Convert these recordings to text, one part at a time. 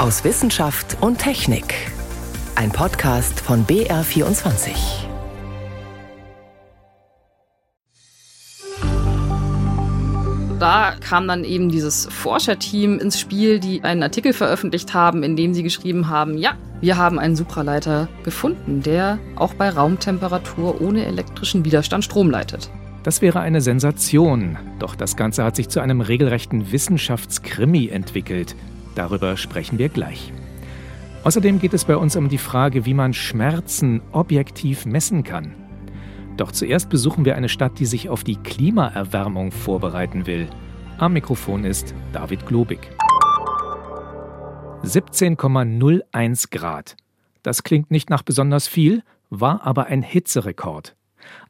aus Wissenschaft und Technik. Ein Podcast von BR24. Da kam dann eben dieses Forscherteam ins Spiel, die einen Artikel veröffentlicht haben, in dem sie geschrieben haben, ja, wir haben einen Supraleiter gefunden, der auch bei Raumtemperatur ohne elektrischen Widerstand Strom leitet. Das wäre eine Sensation, doch das Ganze hat sich zu einem regelrechten Wissenschaftskrimi entwickelt. Darüber sprechen wir gleich. Außerdem geht es bei uns um die Frage, wie man Schmerzen objektiv messen kann. Doch zuerst besuchen wir eine Stadt, die sich auf die Klimaerwärmung vorbereiten will. Am Mikrofon ist David Globig. 17,01 Grad. Das klingt nicht nach besonders viel, war aber ein Hitzerekord.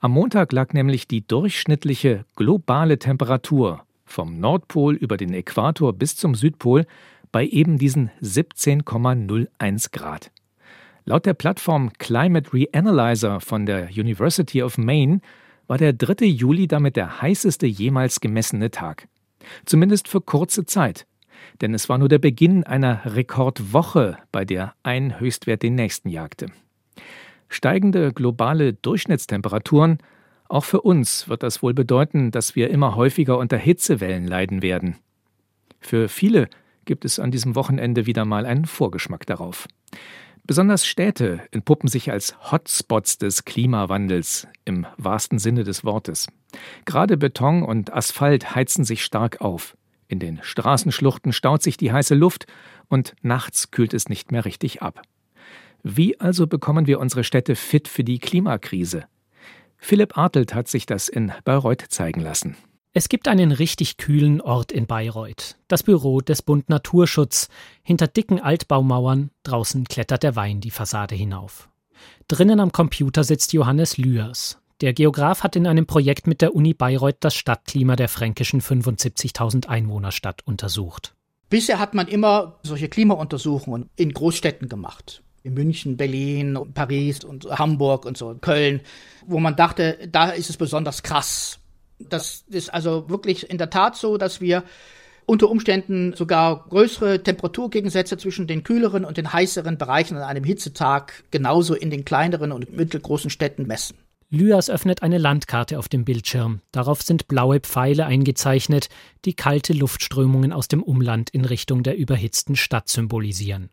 Am Montag lag nämlich die durchschnittliche globale Temperatur vom Nordpol über den Äquator bis zum Südpol bei eben diesen 17,01 Grad. Laut der Plattform Climate Reanalyzer von der University of Maine war der 3. Juli damit der heißeste jemals gemessene Tag. Zumindest für kurze Zeit. Denn es war nur der Beginn einer Rekordwoche, bei der ein Höchstwert den nächsten jagte. Steigende globale Durchschnittstemperaturen, auch für uns wird das wohl bedeuten, dass wir immer häufiger unter Hitzewellen leiden werden. Für viele gibt es an diesem Wochenende wieder mal einen Vorgeschmack darauf. Besonders Städte entpuppen sich als Hotspots des Klimawandels im wahrsten Sinne des Wortes. Gerade Beton und Asphalt heizen sich stark auf. In den Straßenschluchten staut sich die heiße Luft und nachts kühlt es nicht mehr richtig ab. Wie also bekommen wir unsere Städte fit für die Klimakrise? Philipp Artelt hat sich das in Bayreuth zeigen lassen. Es gibt einen richtig kühlen Ort in Bayreuth, das Büro des Bund Naturschutz. Hinter dicken Altbaumauern, draußen klettert der Wein die Fassade hinauf. Drinnen am Computer sitzt Johannes Lührs. Der Geograf hat in einem Projekt mit der Uni Bayreuth das Stadtklima der fränkischen 75.000 Einwohnerstadt untersucht. Bisher hat man immer solche Klimauntersuchungen in Großstädten gemacht. In München, Berlin, Paris und Hamburg und so, Köln, wo man dachte, da ist es besonders krass das ist also wirklich in der Tat so, dass wir unter Umständen sogar größere Temperaturgegensätze zwischen den kühleren und den heißeren Bereichen an einem Hitzetag genauso in den kleineren und mittelgroßen Städten messen. Lyas öffnet eine Landkarte auf dem Bildschirm. Darauf sind blaue Pfeile eingezeichnet, die kalte Luftströmungen aus dem Umland in Richtung der überhitzten Stadt symbolisieren.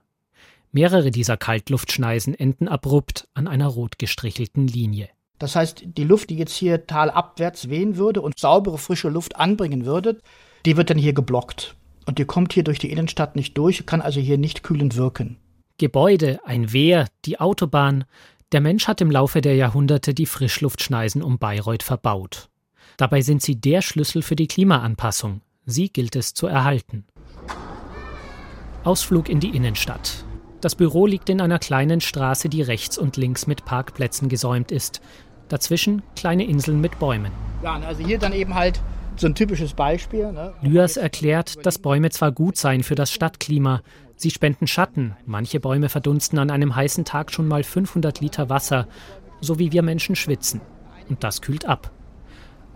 Mehrere dieser Kaltluftschneisen enden abrupt an einer rot gestrichelten Linie. Das heißt, die Luft, die jetzt hier talabwärts wehen würde und saubere, frische Luft anbringen würde, die wird dann hier geblockt. Und die kommt hier durch die Innenstadt nicht durch, kann also hier nicht kühlend wirken. Gebäude, ein Wehr, die Autobahn. Der Mensch hat im Laufe der Jahrhunderte die Frischluftschneisen um Bayreuth verbaut. Dabei sind sie der Schlüssel für die Klimaanpassung. Sie gilt es zu erhalten. Ausflug in die Innenstadt. Das Büro liegt in einer kleinen Straße, die rechts und links mit Parkplätzen gesäumt ist. Dazwischen kleine Inseln mit Bäumen. Ja, also hier dann eben halt so ein typisches Beispiel. Ne? Lyas erklärt, dass Bäume zwar gut seien für das Stadtklima, sie spenden Schatten. Manche Bäume verdunsten an einem heißen Tag schon mal 500 Liter Wasser, so wie wir Menschen schwitzen. Und das kühlt ab.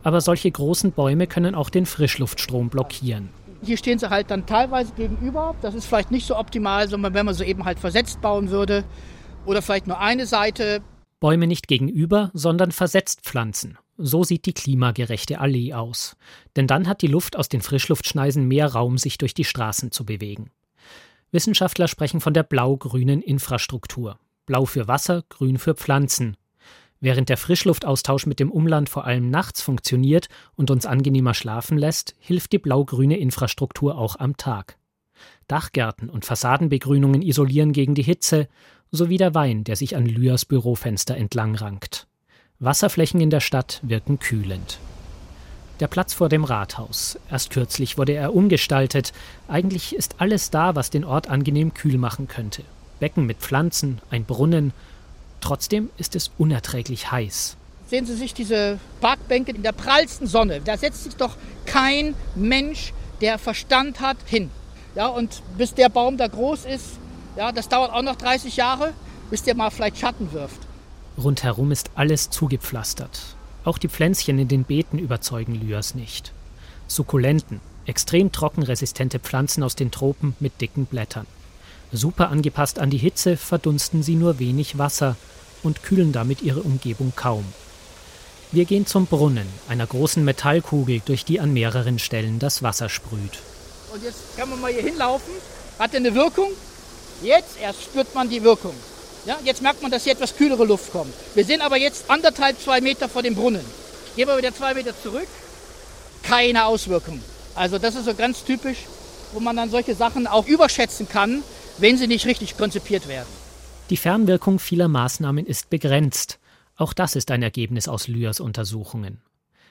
Aber solche großen Bäume können auch den Frischluftstrom blockieren. Hier stehen sie halt dann teilweise gegenüber. Das ist vielleicht nicht so optimal, sondern wenn man sie eben halt versetzt bauen würde. Oder vielleicht nur eine Seite. Bäume nicht gegenüber, sondern versetzt pflanzen. So sieht die klimagerechte Allee aus. Denn dann hat die Luft aus den Frischluftschneisen mehr Raum, sich durch die Straßen zu bewegen. Wissenschaftler sprechen von der blau-grünen Infrastruktur. Blau für Wasser, grün für Pflanzen. Während der Frischluftaustausch mit dem Umland vor allem nachts funktioniert und uns angenehmer schlafen lässt, hilft die blau-grüne Infrastruktur auch am Tag. Dachgärten und Fassadenbegrünungen isolieren gegen die Hitze sowie der Wein, der sich an Lyas Bürofenster entlang rankt. Wasserflächen in der Stadt wirken kühlend. Der Platz vor dem Rathaus. Erst kürzlich wurde er umgestaltet. Eigentlich ist alles da, was den Ort angenehm kühl machen könnte. Becken mit Pflanzen, ein Brunnen. Trotzdem ist es unerträglich heiß. Sehen Sie sich diese Parkbänke in der prallsten Sonne. Da setzt sich doch kein Mensch, der Verstand hat, hin. Ja, und bis der Baum da groß ist, ja, das dauert auch noch 30 Jahre, bis der mal vielleicht Schatten wirft. Rundherum ist alles zugepflastert. Auch die Pflänzchen in den Beeten überzeugen Lyas nicht. Sukkulenten, extrem trockenresistente Pflanzen aus den Tropen mit dicken Blättern. Super angepasst an die Hitze verdunsten sie nur wenig Wasser und kühlen damit ihre Umgebung kaum. Wir gehen zum Brunnen, einer großen Metallkugel, durch die an mehreren Stellen das Wasser sprüht. Und jetzt kann man mal hier hinlaufen. Hat eine Wirkung? Jetzt erst spürt man die Wirkung. Ja, jetzt merkt man, dass hier etwas kühlere Luft kommt. Wir sind aber jetzt anderthalb, zwei Meter vor dem Brunnen. Gehen wir wieder zwei Meter zurück. Keine Auswirkung. Also das ist so ganz typisch, wo man dann solche Sachen auch überschätzen kann, wenn sie nicht richtig konzipiert werden. Die Fernwirkung vieler Maßnahmen ist begrenzt. Auch das ist ein Ergebnis aus Lyers Untersuchungen.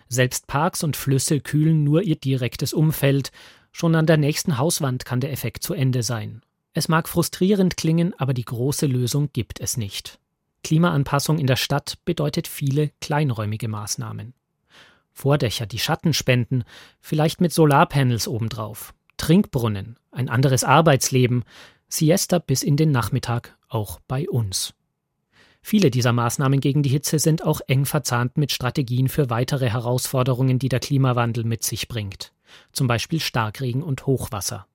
Selbst Parks und Flüsse kühlen nur ihr direktes Umfeld. Schon an der nächsten Hauswand kann der Effekt zu Ende sein. Es mag frustrierend klingen, aber die große Lösung gibt es nicht. Klimaanpassung in der Stadt bedeutet viele kleinräumige Maßnahmen. Vordächer, die Schatten spenden, vielleicht mit Solarpanels obendrauf. Trinkbrunnen, ein anderes Arbeitsleben, Siesta bis in den Nachmittag, auch bei uns. Viele dieser Maßnahmen gegen die Hitze sind auch eng verzahnt mit Strategien für weitere Herausforderungen, die der Klimawandel mit sich bringt, zum Beispiel Starkregen und Hochwasser.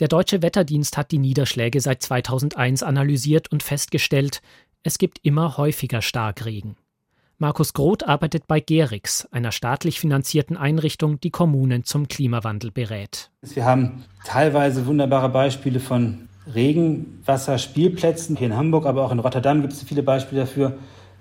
Der deutsche Wetterdienst hat die Niederschläge seit 2001 analysiert und festgestellt, es gibt immer häufiger Starkregen. Markus Groth arbeitet bei Gerix, einer staatlich finanzierten Einrichtung, die Kommunen zum Klimawandel berät. Wir haben teilweise wunderbare Beispiele von Regenwasserspielplätzen. Hier in Hamburg, aber auch in Rotterdam gibt es viele Beispiele dafür,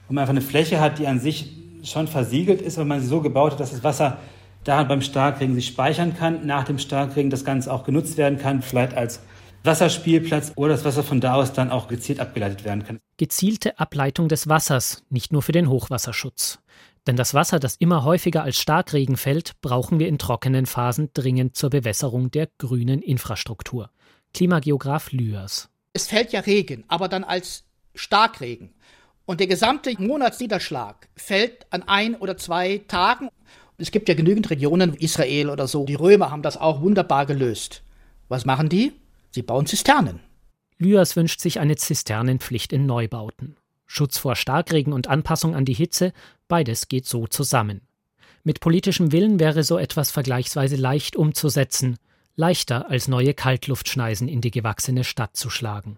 wo man einfach eine Fläche hat, die an sich schon versiegelt ist, aber man sie so gebaut hat, dass das Wasser da beim Starkregen sich speichern kann, nach dem Starkregen das Ganze auch genutzt werden kann, vielleicht als Wasserspielplatz oder das Wasser von da aus dann auch gezielt abgeleitet werden kann. Gezielte Ableitung des Wassers, nicht nur für den Hochwasserschutz. Denn das Wasser, das immer häufiger als Starkregen fällt, brauchen wir in trockenen Phasen dringend zur Bewässerung der grünen Infrastruktur. Klimageograf Lührs. Es fällt ja Regen, aber dann als Starkregen. Und der gesamte Monatsniederschlag fällt an ein oder zwei Tagen. Es gibt ja genügend Regionen, Israel oder so. Die Römer haben das auch wunderbar gelöst. Was machen die? Sie bauen Zisternen. Lührs wünscht sich eine Zisternenpflicht in Neubauten. Schutz vor Starkregen und Anpassung an die Hitze, beides geht so zusammen. Mit politischem Willen wäre so etwas vergleichsweise leicht umzusetzen leichter als neue Kaltluftschneisen in die gewachsene Stadt zu schlagen.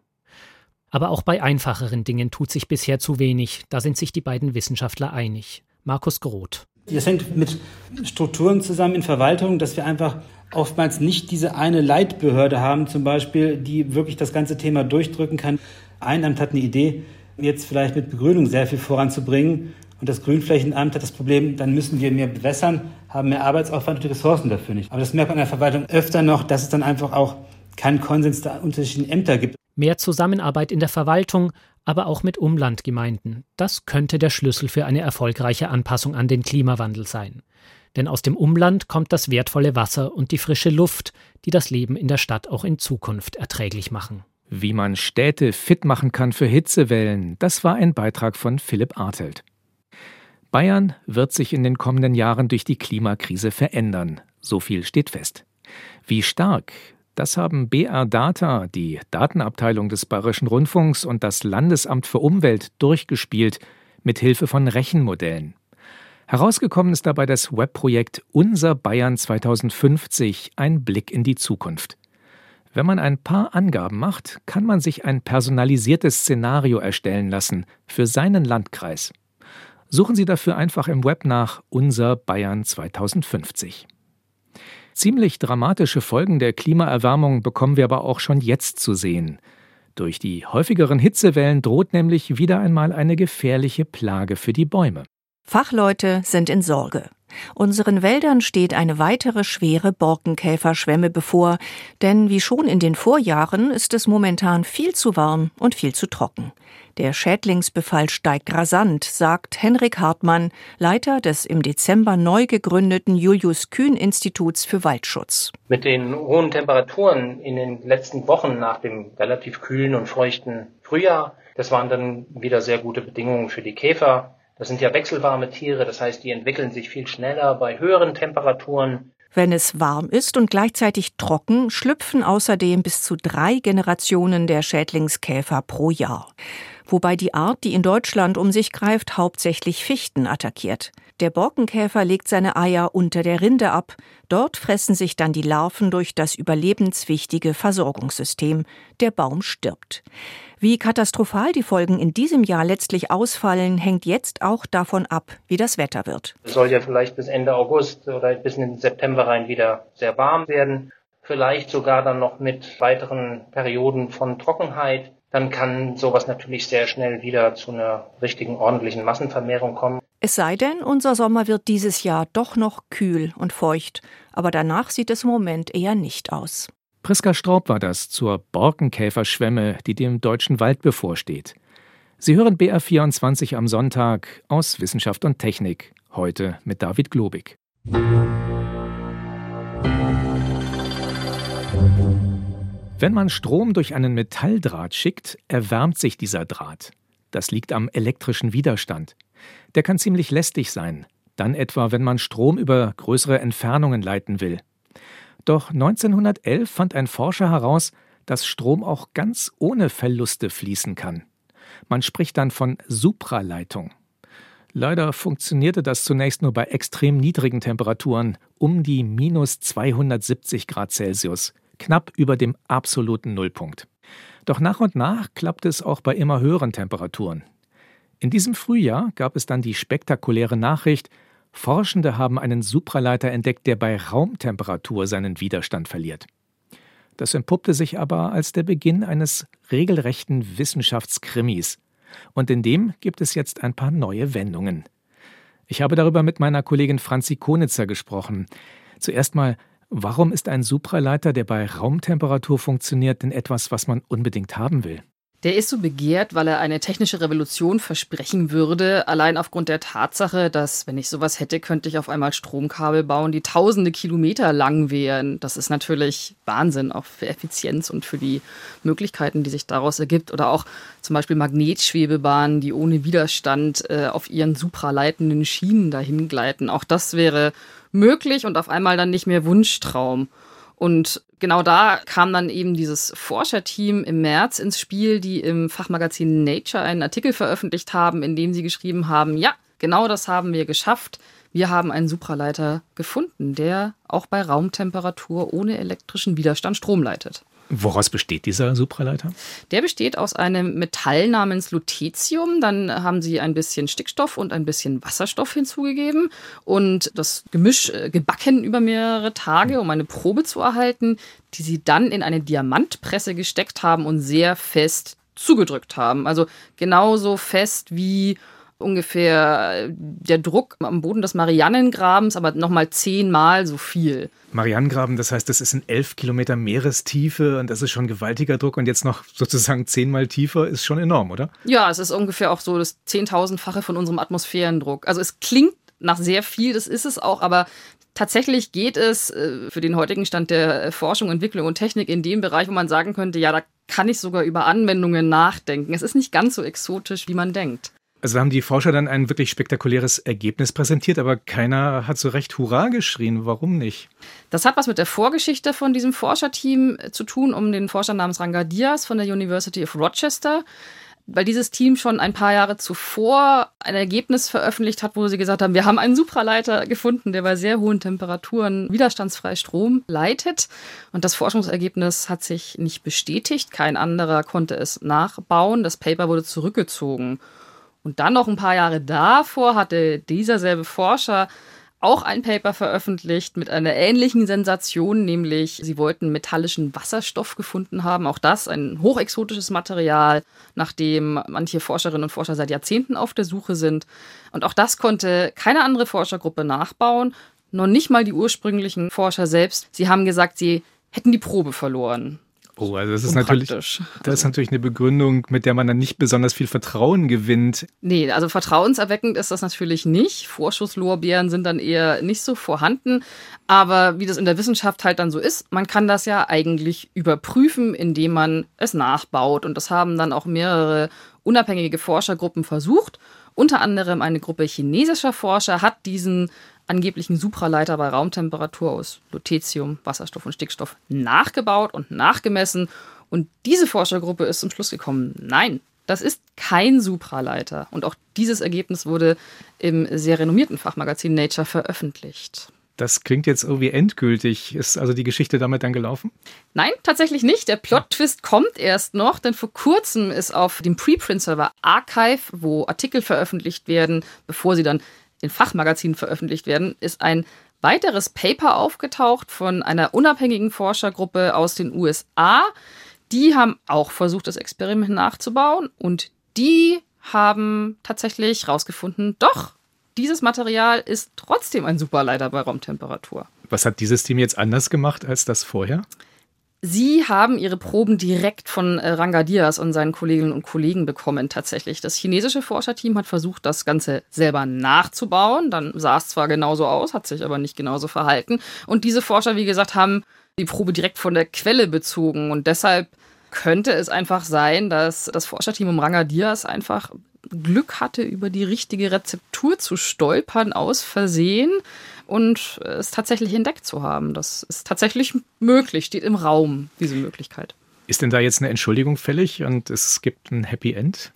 Aber auch bei einfacheren Dingen tut sich bisher zu wenig, da sind sich die beiden Wissenschaftler einig. Markus Groth. Das hängt mit Strukturen zusammen in Verwaltung, dass wir einfach oftmals nicht diese eine Leitbehörde haben, zum Beispiel, die wirklich das ganze Thema durchdrücken kann. Ein Amt hat eine Idee, jetzt vielleicht mit Begrünung sehr viel voranzubringen und das Grünflächenamt hat das Problem, dann müssen wir mehr bewässern, haben mehr Arbeitsaufwand und die Ressourcen dafür nicht. Aber das merkt man in der Verwaltung öfter noch, dass es dann einfach auch keinen Konsens der unterschiedlichen Ämter gibt. Mehr Zusammenarbeit in der Verwaltung, aber auch mit Umlandgemeinden. Das könnte der Schlüssel für eine erfolgreiche Anpassung an den Klimawandel sein. Denn aus dem Umland kommt das wertvolle Wasser und die frische Luft, die das Leben in der Stadt auch in Zukunft erträglich machen. Wie man Städte fit machen kann für Hitzewellen, das war ein Beitrag von Philipp Artelt. Bayern wird sich in den kommenden Jahren durch die Klimakrise verändern. So viel steht fest. Wie stark, das haben BR Data, die Datenabteilung des Bayerischen Rundfunks und das Landesamt für Umwelt durchgespielt mit Hilfe von Rechenmodellen. Herausgekommen ist dabei das Webprojekt Unser Bayern 2050, ein Blick in die Zukunft. Wenn man ein paar Angaben macht, kann man sich ein personalisiertes Szenario erstellen lassen für seinen Landkreis. Suchen Sie dafür einfach im Web nach Unser Bayern 2050. Ziemlich dramatische Folgen der Klimaerwärmung bekommen wir aber auch schon jetzt zu sehen. Durch die häufigeren Hitzewellen droht nämlich wieder einmal eine gefährliche Plage für die Bäume. Fachleute sind in Sorge. Unseren Wäldern steht eine weitere schwere Borkenkäferschwemme bevor, denn wie schon in den Vorjahren ist es momentan viel zu warm und viel zu trocken. Der Schädlingsbefall steigt rasant, sagt Henrik Hartmann, Leiter des im Dezember neu gegründeten Julius Kühn Instituts für Waldschutz. Mit den hohen Temperaturen in den letzten Wochen nach dem relativ kühlen und feuchten Frühjahr, das waren dann wieder sehr gute Bedingungen für die Käfer. Das sind ja wechselwarme Tiere, das heißt, die entwickeln sich viel schneller bei höheren Temperaturen. Wenn es warm ist und gleichzeitig trocken, schlüpfen außerdem bis zu drei Generationen der Schädlingskäfer pro Jahr. Wobei die Art, die in Deutschland um sich greift, hauptsächlich Fichten attackiert. Der Borkenkäfer legt seine Eier unter der Rinde ab. Dort fressen sich dann die Larven durch das überlebenswichtige Versorgungssystem. Der Baum stirbt. Wie katastrophal die Folgen in diesem Jahr letztlich ausfallen, hängt jetzt auch davon ab, wie das Wetter wird. Es soll ja vielleicht bis Ende August oder bis in den September rein wieder sehr warm werden. Vielleicht sogar dann noch mit weiteren Perioden von Trockenheit dann kann sowas natürlich sehr schnell wieder zu einer richtigen ordentlichen Massenvermehrung kommen. Es sei denn, unser Sommer wird dieses Jahr doch noch kühl und feucht, aber danach sieht es im Moment eher nicht aus. Priska Straub war das zur Borkenkäferschwemme, die dem deutschen Wald bevorsteht. Sie hören BR24 am Sonntag aus Wissenschaft und Technik, heute mit David Globig. Wenn man Strom durch einen Metalldraht schickt, erwärmt sich dieser Draht. Das liegt am elektrischen Widerstand. Der kann ziemlich lästig sein, dann etwa, wenn man Strom über größere Entfernungen leiten will. Doch 1911 fand ein Forscher heraus, dass Strom auch ganz ohne Verluste fließen kann. Man spricht dann von Supraleitung. Leider funktionierte das zunächst nur bei extrem niedrigen Temperaturen, um die minus 270 Grad Celsius knapp über dem absoluten Nullpunkt. Doch nach und nach klappt es auch bei immer höheren Temperaturen. In diesem Frühjahr gab es dann die spektakuläre Nachricht, Forschende haben einen Supraleiter entdeckt, der bei Raumtemperatur seinen Widerstand verliert. Das entpuppte sich aber als der Beginn eines regelrechten Wissenschaftskrimis. Und in dem gibt es jetzt ein paar neue Wendungen. Ich habe darüber mit meiner Kollegin Franzi Konitzer gesprochen. Zuerst mal, Warum ist ein Supraleiter, der bei Raumtemperatur funktioniert, denn etwas, was man unbedingt haben will? Der ist so begehrt, weil er eine technische Revolution versprechen würde, allein aufgrund der Tatsache, dass, wenn ich sowas hätte, könnte ich auf einmal Stromkabel bauen, die tausende Kilometer lang wären. Das ist natürlich Wahnsinn, auch für Effizienz und für die Möglichkeiten, die sich daraus ergibt. Oder auch zum Beispiel Magnetschwebebahnen, die ohne Widerstand äh, auf ihren supraleitenden Schienen dahin gleiten. Auch das wäre möglich und auf einmal dann nicht mehr Wunschtraum. Und genau da kam dann eben dieses Forscherteam im März ins Spiel, die im Fachmagazin Nature einen Artikel veröffentlicht haben, in dem sie geschrieben haben, ja, genau das haben wir geschafft. Wir haben einen Supraleiter gefunden, der auch bei Raumtemperatur ohne elektrischen Widerstand Strom leitet. Woraus besteht dieser Supraleiter? Der besteht aus einem Metall namens Lutetium. Dann haben sie ein bisschen Stickstoff und ein bisschen Wasserstoff hinzugegeben und das Gemisch äh, gebacken über mehrere Tage, um eine Probe zu erhalten, die sie dann in eine Diamantpresse gesteckt haben und sehr fest zugedrückt haben. Also genauso fest wie ungefähr der Druck am Boden des Marianengrabens, aber nochmal zehnmal so viel. Marianengraben, das heißt, das ist in elf Kilometer Meerestiefe und das ist schon gewaltiger Druck und jetzt noch sozusagen zehnmal tiefer ist schon enorm, oder? Ja, es ist ungefähr auch so das zehntausendfache von unserem Atmosphärendruck. Also es klingt nach sehr viel, das ist es auch, aber tatsächlich geht es äh, für den heutigen Stand der Forschung, Entwicklung und Technik in dem Bereich, wo man sagen könnte, ja, da kann ich sogar über Anwendungen nachdenken. Es ist nicht ganz so exotisch, wie man denkt. Also haben die Forscher dann ein wirklich spektakuläres Ergebnis präsentiert, aber keiner hat so recht Hurra geschrien. Warum nicht? Das hat was mit der Vorgeschichte von diesem Forscherteam zu tun, um den Forscher namens Ranga Diaz von der University of Rochester weil dieses Team schon ein paar Jahre zuvor ein Ergebnis veröffentlicht hat, wo sie gesagt haben, wir haben einen Supraleiter gefunden, der bei sehr hohen Temperaturen widerstandsfrei Strom leitet. Und das Forschungsergebnis hat sich nicht bestätigt. Kein anderer konnte es nachbauen. Das Paper wurde zurückgezogen. Und dann noch ein paar Jahre davor hatte dieser selbe Forscher auch ein Paper veröffentlicht mit einer ähnlichen Sensation, nämlich sie wollten metallischen Wasserstoff gefunden haben. Auch das ein hochexotisches Material, nach dem manche Forscherinnen und Forscher seit Jahrzehnten auf der Suche sind. Und auch das konnte keine andere Forschergruppe nachbauen, noch nicht mal die ursprünglichen Forscher selbst. Sie haben gesagt, sie hätten die Probe verloren. Oh, also das ist natürlich, das ist also natürlich eine Begründung, mit der man dann nicht besonders viel Vertrauen gewinnt. Nee, also vertrauenserweckend ist das natürlich nicht. Vorschusslorbeeren sind dann eher nicht so vorhanden. Aber wie das in der Wissenschaft halt dann so ist, man kann das ja eigentlich überprüfen, indem man es nachbaut. Und das haben dann auch mehrere unabhängige Forschergruppen versucht. Unter anderem eine Gruppe chinesischer Forscher hat diesen angeblichen Supraleiter bei Raumtemperatur aus Lutetium, Wasserstoff und Stickstoff nachgebaut und nachgemessen. Und diese Forschergruppe ist zum Schluss gekommen, nein, Das ist kein Supraleiter. Und auch dieses Ergebnis wurde im sehr renommierten Fachmagazin Nature veröffentlicht. Das klingt jetzt irgendwie endgültig. Ist also die Geschichte damit dann gelaufen? Nein, tatsächlich nicht. Der Plot-Twist kommt erst noch, denn vor kurzem ist auf dem Preprint-Server Archive, wo Artikel veröffentlicht werden, bevor sie dann in Fachmagazinen veröffentlicht werden, ist ein weiteres Paper aufgetaucht von einer unabhängigen Forschergruppe aus den USA. Die haben auch versucht, das Experiment nachzubauen und die haben tatsächlich herausgefunden, doch, dieses Material ist trotzdem ein Superleiter bei Raumtemperatur. Was hat dieses Team jetzt anders gemacht als das vorher? Sie haben ihre Proben direkt von äh, Ranga Diaz und seinen Kolleginnen und Kollegen bekommen tatsächlich. Das chinesische Forscherteam hat versucht, das Ganze selber nachzubauen. Dann sah es zwar genauso aus, hat sich aber nicht genauso verhalten. Und diese Forscher, wie gesagt, haben die Probe direkt von der Quelle bezogen. Und deshalb könnte es einfach sein, dass das Forscherteam um Ranga Diaz einfach Glück hatte, über die richtige Rezeptur zu stolpern aus Versehen und es tatsächlich entdeckt zu haben. Das ist tatsächlich möglich, steht im Raum, diese Möglichkeit. Ist denn da jetzt eine Entschuldigung fällig und es gibt ein Happy End?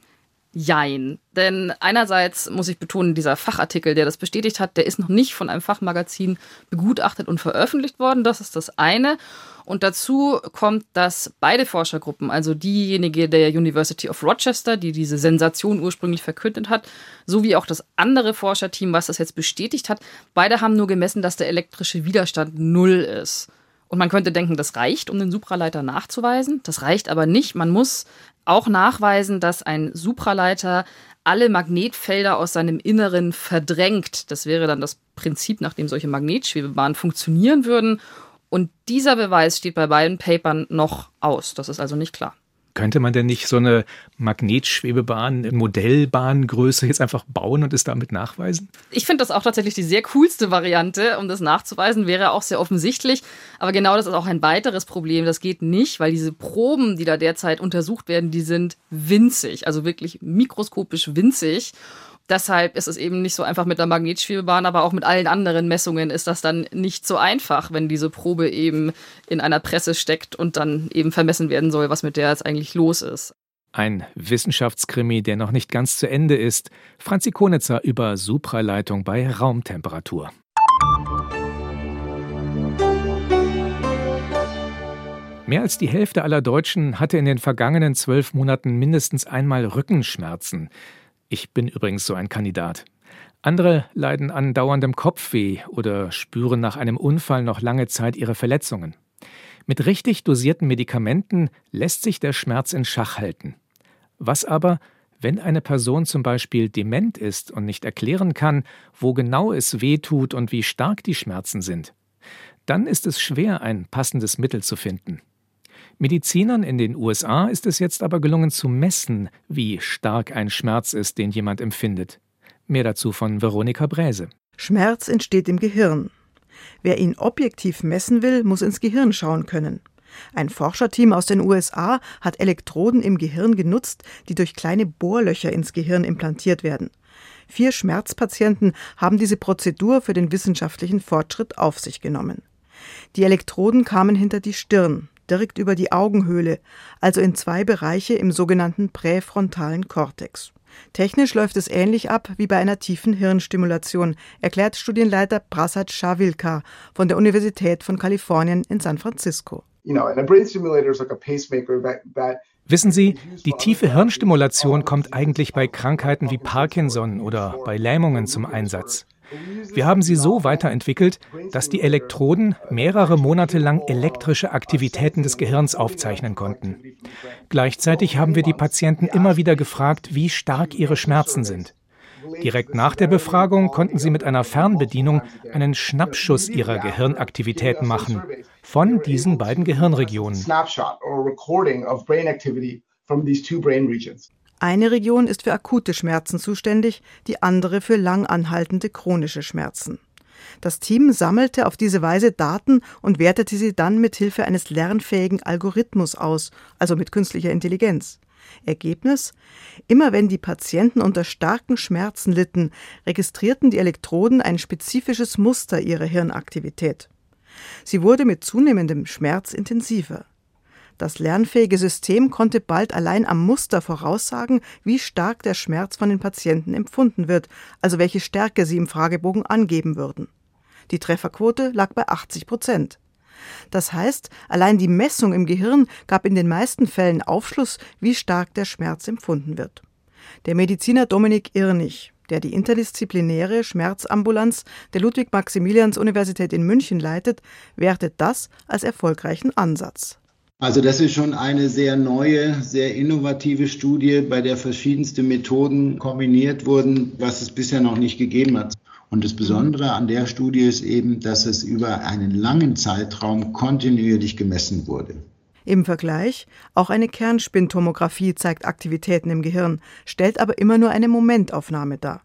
Jein. Denn einerseits muss ich betonen, dieser Fachartikel, der das bestätigt hat, der ist noch nicht von einem Fachmagazin begutachtet und veröffentlicht worden. Das ist das eine. Und dazu kommt, dass beide Forschergruppen, also diejenige der University of Rochester, die diese Sensation ursprünglich verkündet hat, sowie auch das andere Forscherteam, was das jetzt bestätigt hat, beide haben nur gemessen, dass der elektrische Widerstand null ist. Und man könnte denken, das reicht, um den Supraleiter nachzuweisen. Das reicht aber nicht. Man muss auch nachweisen, dass ein Supraleiter alle Magnetfelder aus seinem Inneren verdrängt. Das wäre dann das Prinzip, nach dem solche Magnetschwebebahnen funktionieren würden. Und dieser Beweis steht bei beiden Papern noch aus. Das ist also nicht klar. Könnte man denn nicht so eine Magnetschwebebahn in Modellbahngröße jetzt einfach bauen und es damit nachweisen? Ich finde das auch tatsächlich die sehr coolste Variante, um das nachzuweisen, wäre auch sehr offensichtlich. Aber genau das ist auch ein weiteres Problem. Das geht nicht, weil diese Proben, die da derzeit untersucht werden, die sind winzig, also wirklich mikroskopisch winzig. Deshalb ist es eben nicht so einfach mit der Magnetschwebebahn, aber auch mit allen anderen Messungen ist das dann nicht so einfach, wenn diese Probe eben in einer Presse steckt und dann eben vermessen werden soll, was mit der jetzt eigentlich los ist. Ein Wissenschaftskrimi, der noch nicht ganz zu Ende ist. Franzi Konitzer über Supraleitung bei Raumtemperatur. Mehr als die Hälfte aller Deutschen hatte in den vergangenen zwölf Monaten mindestens einmal Rückenschmerzen. Ich bin übrigens so ein Kandidat. Andere leiden an dauerndem Kopfweh oder spüren nach einem Unfall noch lange Zeit ihre Verletzungen. Mit richtig dosierten Medikamenten lässt sich der Schmerz in Schach halten. Was aber, wenn eine Person zum Beispiel dement ist und nicht erklären kann, wo genau es weh tut und wie stark die Schmerzen sind? Dann ist es schwer, ein passendes Mittel zu finden. Medizinern in den USA ist es jetzt aber gelungen zu messen, wie stark ein Schmerz ist, den jemand empfindet. Mehr dazu von Veronika Bräse. Schmerz entsteht im Gehirn. Wer ihn objektiv messen will, muss ins Gehirn schauen können. Ein Forscherteam aus den USA hat Elektroden im Gehirn genutzt, die durch kleine Bohrlöcher ins Gehirn implantiert werden. Vier Schmerzpatienten haben diese Prozedur für den wissenschaftlichen Fortschritt auf sich genommen. Die Elektroden kamen hinter die Stirn, direkt über die Augenhöhle, also in zwei Bereiche im sogenannten präfrontalen Kortex. Technisch läuft es ähnlich ab wie bei einer tiefen Hirnstimulation, erklärt Studienleiter Prasad Shavilka von der Universität von Kalifornien in San Francisco. Wissen Sie, die tiefe Hirnstimulation kommt eigentlich bei Krankheiten wie Parkinson oder bei Lähmungen zum Einsatz. Wir haben sie so weiterentwickelt, dass die Elektroden mehrere Monate lang elektrische Aktivitäten des Gehirns aufzeichnen konnten. Gleichzeitig haben wir die Patienten immer wieder gefragt, wie stark ihre Schmerzen sind. Direkt nach der Befragung konnten sie mit einer Fernbedienung einen Schnappschuss ihrer Gehirnaktivitäten machen von diesen beiden Gehirnregionen. Eine Region ist für akute Schmerzen zuständig, die andere für lang anhaltende chronische Schmerzen. Das Team sammelte auf diese Weise Daten und wertete sie dann mit Hilfe eines lernfähigen Algorithmus aus, also mit künstlicher Intelligenz. Ergebnis? Immer wenn die Patienten unter starken Schmerzen litten, registrierten die Elektroden ein spezifisches Muster ihrer Hirnaktivität. Sie wurde mit zunehmendem Schmerz intensiver. Das lernfähige System konnte bald allein am Muster voraussagen, wie stark der Schmerz von den Patienten empfunden wird, also welche Stärke sie im Fragebogen angeben würden. Die Trefferquote lag bei 80 Prozent. Das heißt, allein die Messung im Gehirn gab in den meisten Fällen Aufschluss, wie stark der Schmerz empfunden wird. Der Mediziner Dominik Irnig, der die interdisziplinäre Schmerzambulanz der Ludwig-Maximilians-Universität in München leitet, wertet das als erfolgreichen Ansatz. Also das ist schon eine sehr neue, sehr innovative Studie, bei der verschiedenste Methoden kombiniert wurden, was es bisher noch nicht gegeben hat. Und das Besondere an der Studie ist eben, dass es über einen langen Zeitraum kontinuierlich gemessen wurde. Im Vergleich, auch eine Kernspintomographie zeigt Aktivitäten im Gehirn, stellt aber immer nur eine Momentaufnahme dar.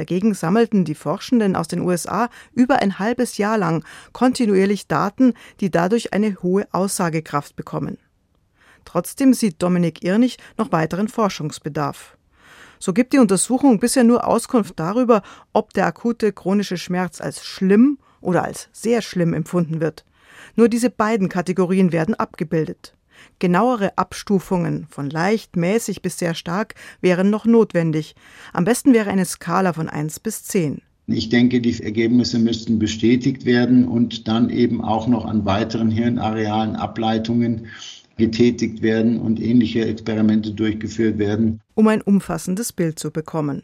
Dagegen sammelten die Forschenden aus den USA über ein halbes Jahr lang kontinuierlich Daten, die dadurch eine hohe Aussagekraft bekommen. Trotzdem sieht Dominik Irnig noch weiteren Forschungsbedarf. So gibt die Untersuchung bisher nur Auskunft darüber, ob der akute chronische Schmerz als schlimm oder als sehr schlimm empfunden wird. Nur diese beiden Kategorien werden abgebildet. Genauere Abstufungen von leicht, mäßig bis sehr stark wären noch notwendig. Am besten wäre eine Skala von 1 bis 10. Ich denke, die Ergebnisse müssten bestätigt werden und dann eben auch noch an weiteren hirnarealen Ableitungen getätigt werden und ähnliche Experimente durchgeführt werden. Um ein umfassendes Bild zu bekommen.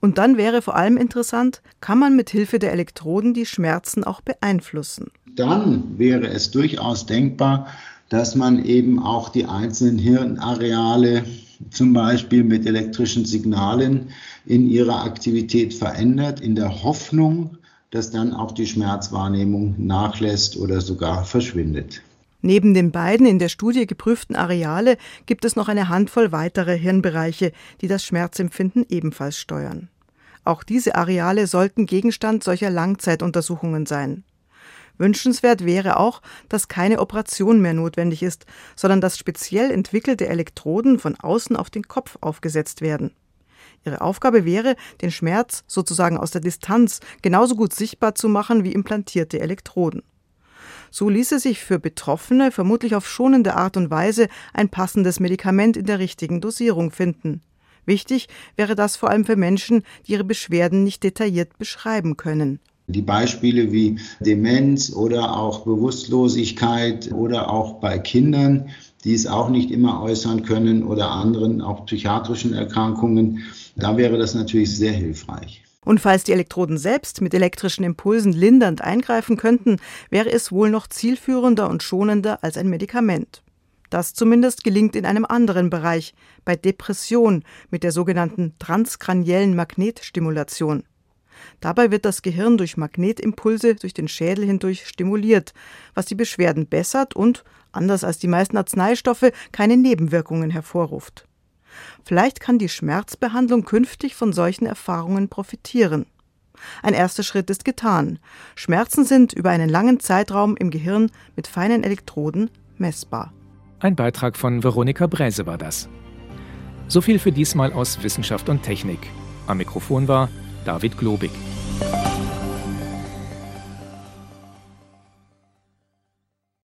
Und dann wäre vor allem interessant, kann man mit Hilfe der Elektroden die Schmerzen auch beeinflussen? Dann wäre es durchaus denkbar, dass man eben auch die einzelnen Hirnareale zum Beispiel mit elektrischen Signalen in ihrer Aktivität verändert, in der Hoffnung, dass dann auch die Schmerzwahrnehmung nachlässt oder sogar verschwindet. Neben den beiden in der Studie geprüften Areale gibt es noch eine Handvoll weitere Hirnbereiche, die das Schmerzempfinden ebenfalls steuern. Auch diese Areale sollten Gegenstand solcher Langzeituntersuchungen sein. Wünschenswert wäre auch, dass keine Operation mehr notwendig ist, sondern dass speziell entwickelte Elektroden von außen auf den Kopf aufgesetzt werden. Ihre Aufgabe wäre, den Schmerz sozusagen aus der Distanz genauso gut sichtbar zu machen wie implantierte Elektroden. So ließe sich für Betroffene vermutlich auf schonende Art und Weise ein passendes Medikament in der richtigen Dosierung finden. Wichtig wäre das vor allem für Menschen, die ihre Beschwerden nicht detailliert beschreiben können. Die Beispiele wie Demenz oder auch Bewusstlosigkeit oder auch bei Kindern, die es auch nicht immer äußern können oder anderen, auch psychiatrischen Erkrankungen, da wäre das natürlich sehr hilfreich. Und falls die Elektroden selbst mit elektrischen Impulsen lindernd eingreifen könnten, wäre es wohl noch zielführender und schonender als ein Medikament. Das zumindest gelingt in einem anderen Bereich, bei Depression mit der sogenannten transkraniellen Magnetstimulation. Dabei wird das Gehirn durch Magnetimpulse durch den Schädel hindurch stimuliert, was die Beschwerden bessert und, anders als die meisten Arzneistoffe, keine Nebenwirkungen hervorruft. Vielleicht kann die Schmerzbehandlung künftig von solchen Erfahrungen profitieren. Ein erster Schritt ist getan. Schmerzen sind über einen langen Zeitraum im Gehirn mit feinen Elektroden messbar. Ein Beitrag von Veronika Bräse war das. So viel für diesmal aus Wissenschaft und Technik. Am Mikrofon war David Globig.